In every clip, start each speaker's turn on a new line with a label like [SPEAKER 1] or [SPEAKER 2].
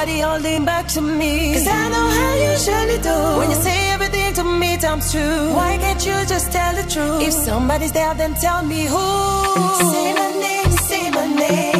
[SPEAKER 1] nobody holding back to me. Cause I know how you surely do. When you say everything to me times true. why can't you just tell the truth? If somebody's there, then tell me who. Say my name, say my name.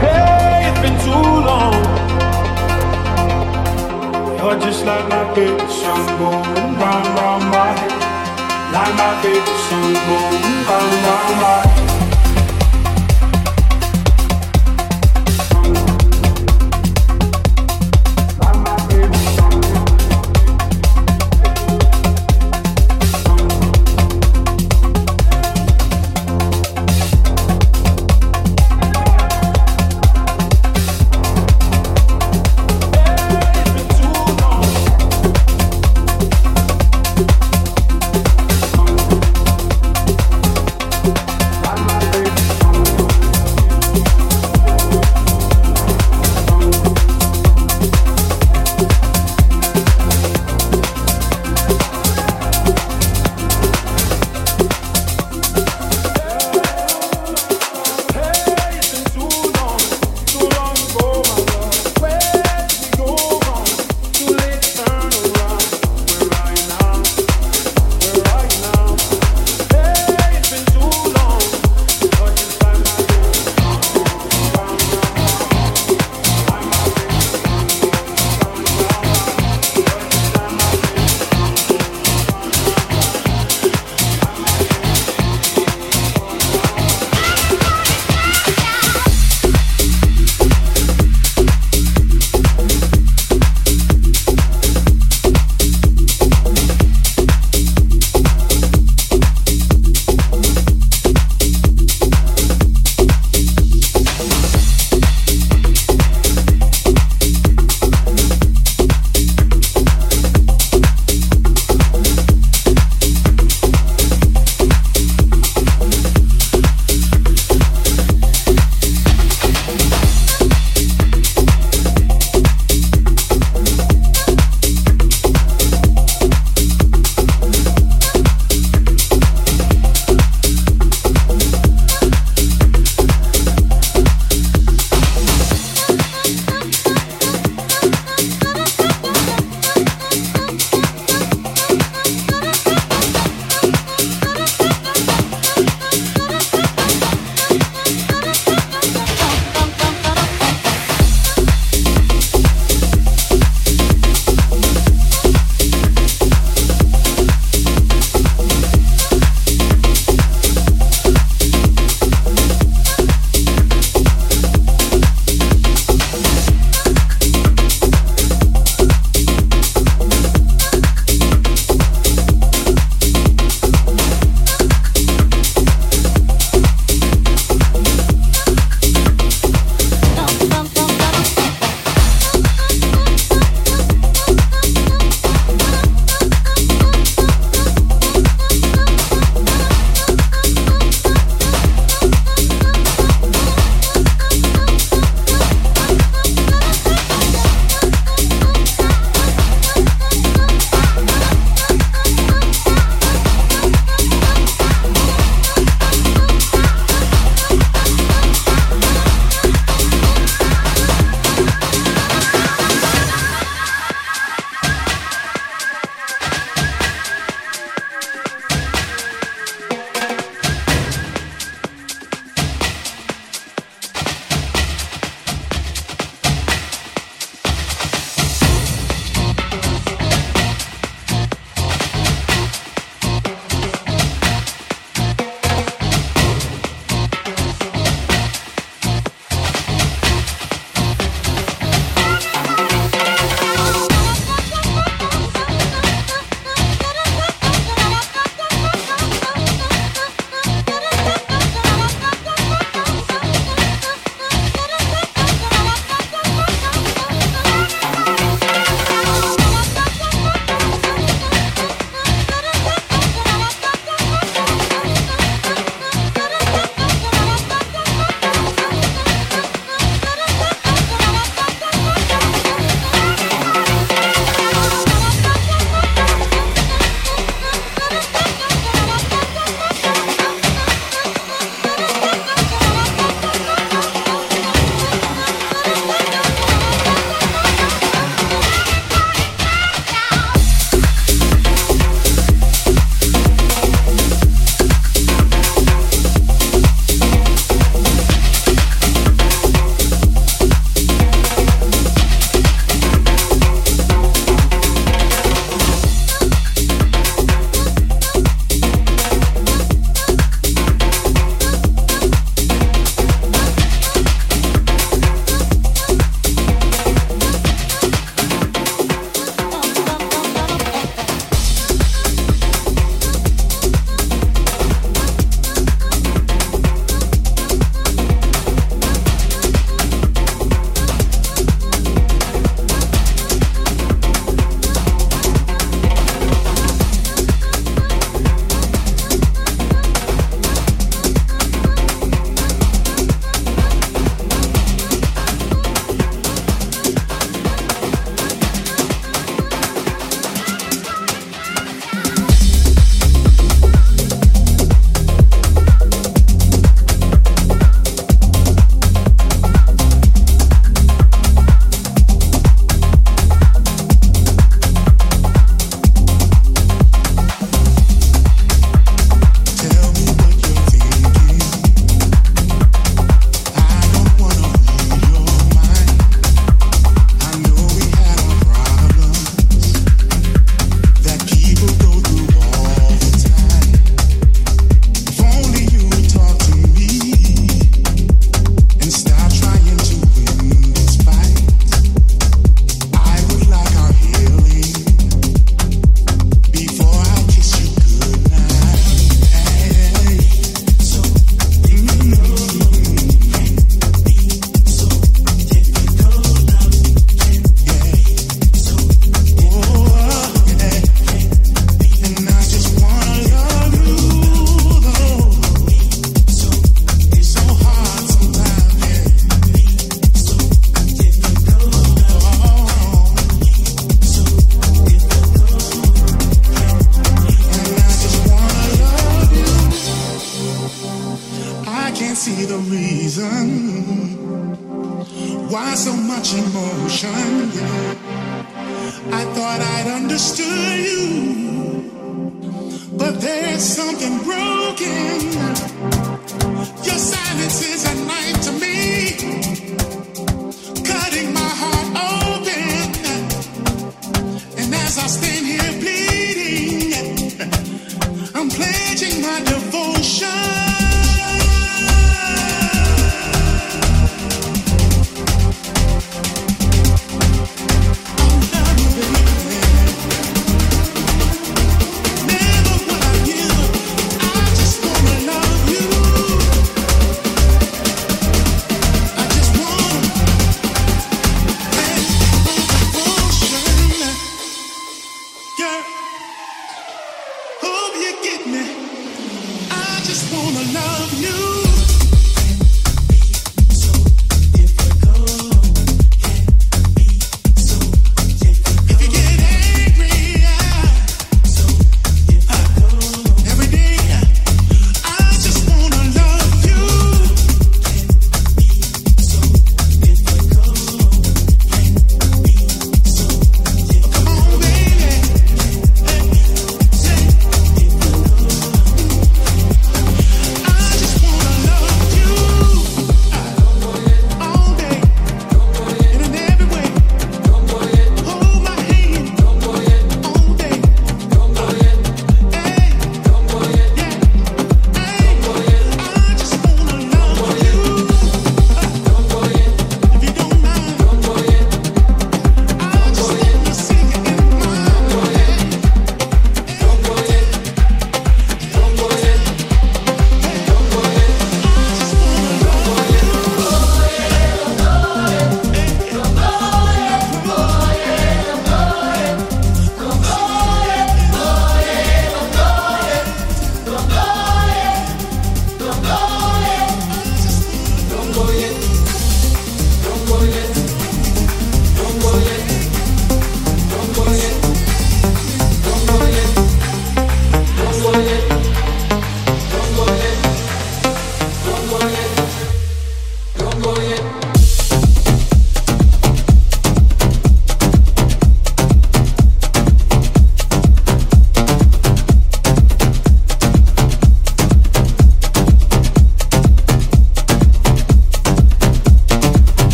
[SPEAKER 2] Hey, it's been too long. You're just like my favorite song going round, my head. Like my favorite song going round, my head.